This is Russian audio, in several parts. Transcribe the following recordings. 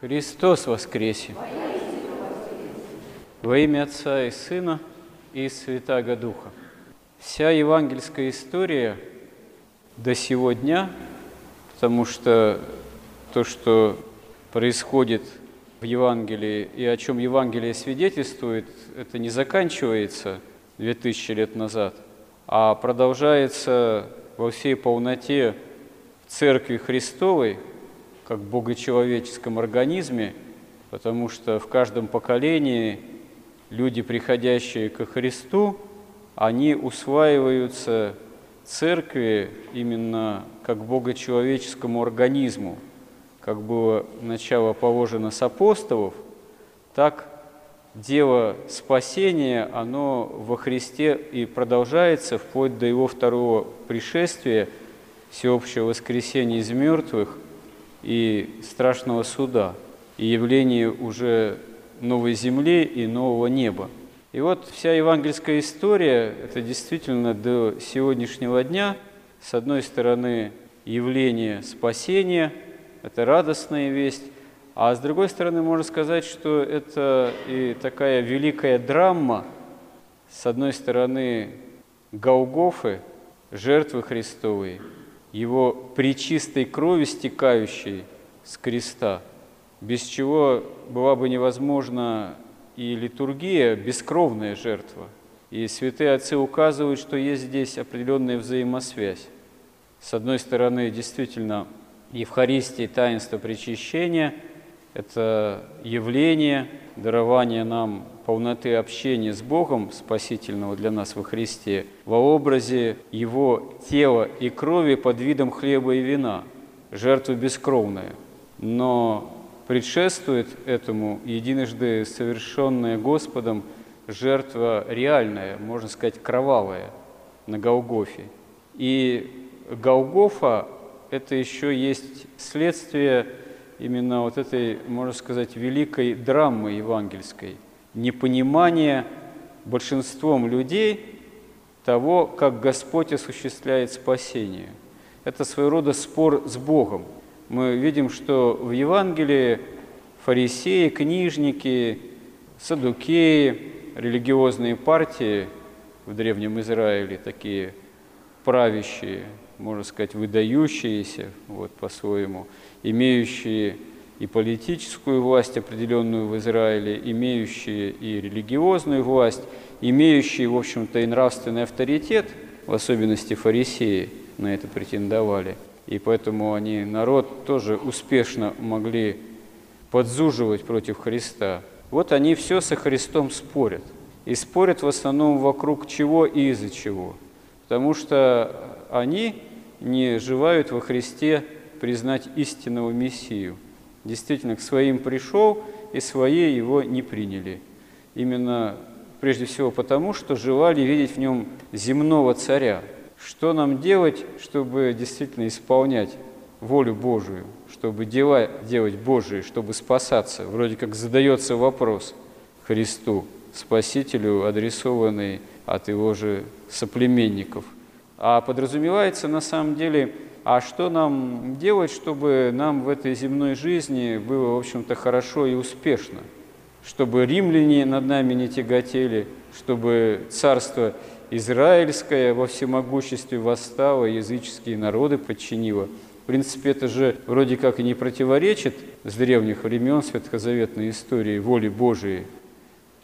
Христос воскресе! Во имя Отца и Сына и Святаго Духа. Вся евангельская история до сего дня, потому что то, что происходит в Евангелии и о чем Евангелие свидетельствует, это не заканчивается 2000 лет назад, а продолжается во всей полноте в Церкви Христовой, как богочеловеческом организме, потому что в каждом поколении люди, приходящие ко Христу, они усваиваются церкви именно как богочеловеческому организму, как было начало положено с апостолов, так дело спасения, оно во Христе и продолжается вплоть до Его второго пришествия, всеобщего воскресения из мертвых и страшного суда, и явление уже новой земли и нового неба. И вот вся евангельская история – это действительно до сегодняшнего дня, с одной стороны, явление спасения, это радостная весть, а с другой стороны, можно сказать, что это и такая великая драма, с одной стороны, Голгофы, жертвы Христовой, Его причистой крови, стекающей с креста, без чего была бы невозможна и литургия, бескровная жертва. И святые отцы указывают, что есть здесь определенная взаимосвязь. С одной стороны, действительно, Евхаристия, таинство причащения – это явление, дарование нам полноты общения с Богом, спасительного для нас во Христе, во образе Его тела и крови под видом хлеба и вина, жертва бескровная. Но предшествует этому единожды совершенная Господом жертва реальная, можно сказать, кровавая на Голгофе. И Голгофа – это еще есть следствие именно вот этой, можно сказать, великой драмы евангельской, непонимание большинством людей того, как Господь осуществляет спасение. Это своего рода спор с Богом. Мы видим, что в Евангелии фарисеи, книжники, садукеи, религиозные партии в Древнем Израиле, такие правящие, можно сказать, выдающиеся вот, по-своему – имеющие и политическую власть определенную в Израиле, имеющие и религиозную власть, имеющие, в общем-то, и нравственный авторитет, в особенности фарисеи на это претендовали. И поэтому они, народ, тоже успешно могли подзуживать против Христа. Вот они все со Христом спорят. И спорят в основном вокруг чего и из-за чего. Потому что они не живают во Христе признать истинного Мессию. Действительно, к своим пришел, и свои его не приняли. Именно прежде всего потому, что желали видеть в нем земного царя. Что нам делать, чтобы действительно исполнять волю Божию, чтобы дела делать Божии, чтобы спасаться? Вроде как задается вопрос Христу, Спасителю, адресованный от его же соплеменников. А подразумевается на самом деле – а что нам делать, чтобы нам в этой земной жизни было, в общем-то, хорошо и успешно? Чтобы римляне над нами не тяготели, чтобы царство израильское во всемогуществе восстало, языческие народы подчинило. В принципе, это же вроде как и не противоречит с древних времен светхозаветной истории воли Божией.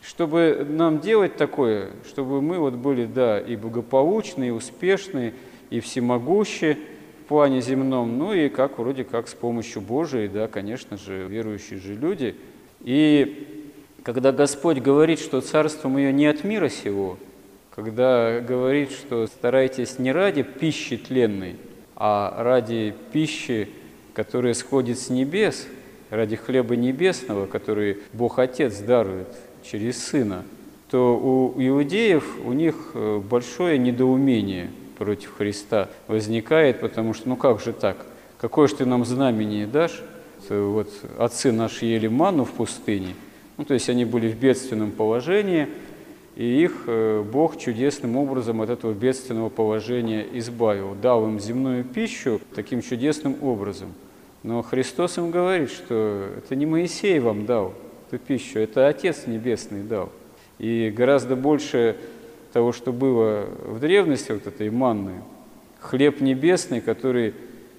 Чтобы нам делать такое, чтобы мы вот были, да, и благополучные, и успешные, и всемогущие – плане земном, ну и как вроде как с помощью Божией, да, конечно же, верующие же люди. И когда Господь говорит, что царство мое не от мира сего, когда говорит, что старайтесь не ради пищи тленной, а ради пищи, которая сходит с небес, ради хлеба небесного, который Бог Отец дарует через Сына, то у иудеев у них э, большое недоумение – против Христа возникает, потому что, ну как же так? Какое же ты нам знамение дашь? Вот отцы наши ели ману в пустыне, ну, то есть они были в бедственном положении, и их э, Бог чудесным образом от этого бедственного положения избавил, дал им земную пищу таким чудесным образом. Но Христос им говорит, что это не Моисей вам дал эту пищу, это Отец Небесный дал. И гораздо больше того, что было в древности, вот этой манны, хлеб небесный, который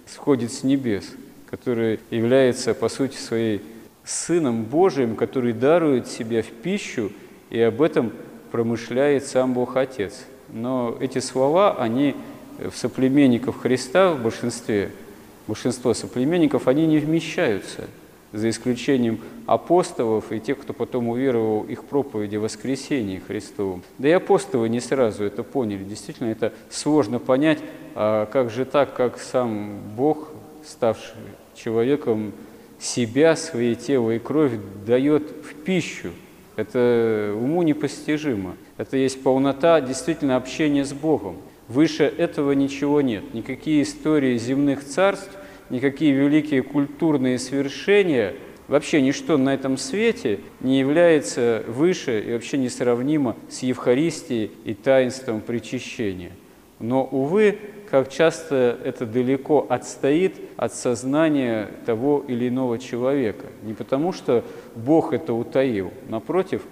сходит с небес, который является, по сути своей, Сыном Божиим, который дарует себя в пищу, и об этом промышляет сам Бог Отец. Но эти слова, они в соплеменников Христа в большинстве – большинство соплеменников, они не вмещаются, за исключением апостолов и тех, кто потом уверовал их проповеди о воскресении Христовом. Да и апостолы не сразу это поняли. Действительно, это сложно понять, а как же так, как сам Бог, ставший человеком, себя, свои тело и кровь дает в пищу. Это уму непостижимо. Это есть полнота действительно общения с Богом. Выше этого ничего нет. Никакие истории земных царств, никакие великие культурные свершения, вообще ничто на этом свете не является выше и вообще несравнимо с Евхаристией и таинством причащения. Но, увы, как часто это далеко отстоит от сознания того или иного человека. Не потому, что Бог это утаил, напротив,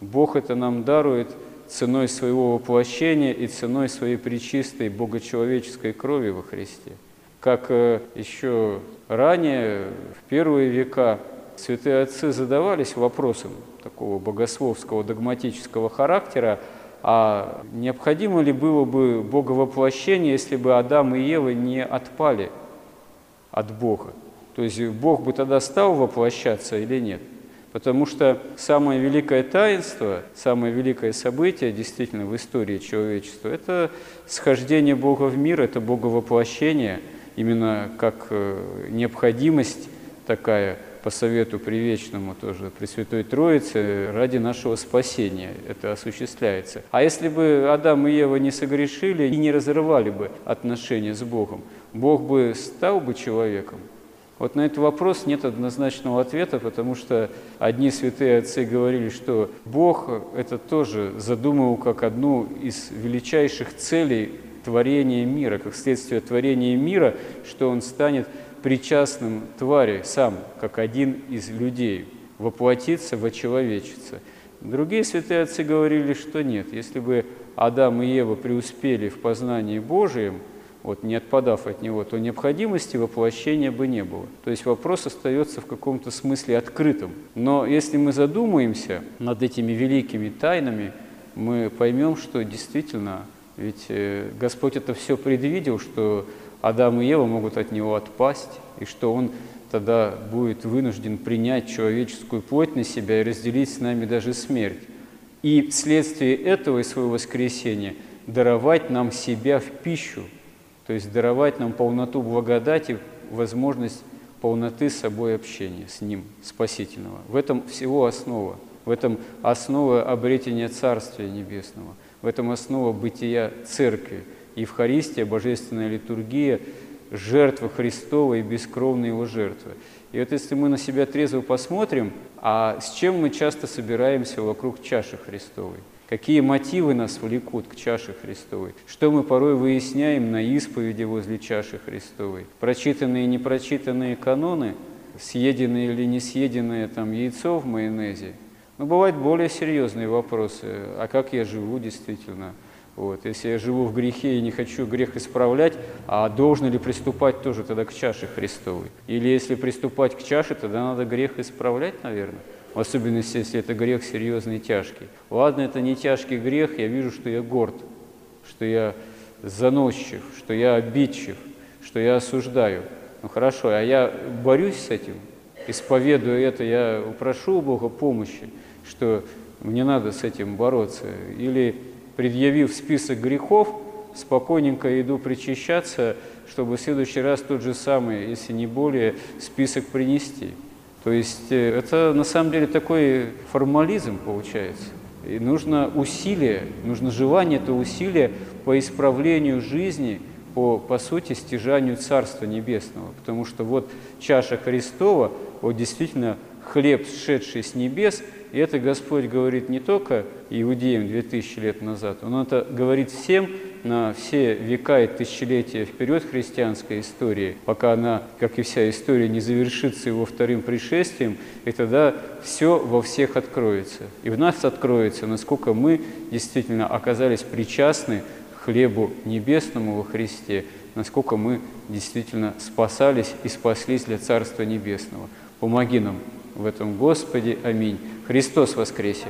Бог это нам дарует – ценой своего воплощения и ценой своей причистой богочеловеческой крови во Христе. Как э, еще ранее, в первые века, святые отцы задавались вопросом такого богословского, догматического характера, а необходимо ли было бы боговоплощение, если бы Адам и Ева не отпали от Бога? То есть Бог бы тогда стал воплощаться или нет? Потому что самое великое таинство, самое великое событие действительно в истории человечества – это схождение Бога в мир, это боговоплощение, именно как э, необходимость такая по совету привечному тоже Пресвятой Троицы ради нашего спасения это осуществляется. А если бы Адам и Ева не согрешили и не разрывали бы отношения с Богом, Бог бы стал бы человеком – вот на этот вопрос нет однозначного ответа, потому что одни святые отцы говорили, что Бог это тоже задумывал как одну из величайших целей творения мира, как следствие творения мира, что он станет причастным твари сам, как один из людей, воплотиться, вочеловечиться. Другие святые отцы говорили, что нет, если бы Адам и Ева преуспели в познании Божием – вот, не отпадав от него, то необходимости воплощения бы не было. То есть вопрос остается в каком-то смысле открытым. Но если мы задумаемся над этими великими тайнами, мы поймем, что действительно, ведь э, Господь это все предвидел, что Адам и Ева могут от него отпасть, и что Он тогда будет вынужден принять человеческую плоть на себя и разделить с нами даже смерть. И вследствие этого и своего воскресения даровать нам себя в пищу – то есть даровать нам полноту благодати, возможность полноты с собой общения, с Ним, Спасительного. В этом всего основа, в этом основа обретения Царствия Небесного, в этом основа бытия Церкви, Евхаристия, Божественная литургия, жертва Христова и бескровные Его жертвы. И вот если мы на себя трезво посмотрим, а с чем мы часто собираемся вокруг чаши Христовой – Какие мотивы нас влекут к чаше Христовой? Что мы порой выясняем на исповеди возле чаши Христовой? Прочитанные и непрочитанные каноны, съеденные или не съеденное там яйцо в майонезе? Но бывают более серьезные вопросы. А как я живу действительно? Вот. Если я живу в грехе и не хочу грех исправлять, а должен ли приступать тоже тогда к чаше Христовой? Или если приступать к чаше, тогда надо грех исправлять, наверное? в особенности, если это грех серьезный и тяжкий. Ладно, это не тяжкий грех, я вижу, что я горд, что я заносчив, что я обидчив, что я осуждаю. Ну хорошо, а я борюсь с этим, исповедуя это, я упрошу у Бога помощи, что мне надо с этим бороться. Или, предъявив список грехов, спокойненько иду причащаться, чтобы в следующий раз тот же самый, если не более, список принести. То есть э, это на самом деле такой формализм получается. И нужно усилие, нужно желание, это усилие по исправлению жизни, по, по сути, стяжанию Царства Небесного. Потому что вот чаша Христова, вот действительно хлеб, сшедший с небес, и это Господь говорит не только иудеям 2000 лет назад, Он это говорит всем на все века и тысячелетия вперед христианской истории, пока она, как и вся история, не завершится его вторым пришествием, и тогда все во всех откроется. И в нас откроется, насколько мы действительно оказались причастны хлебу небесному во Христе, насколько мы действительно спасались и спаслись для Царства Небесного. Помоги нам в этом, Господи. Аминь. Христос воскресе!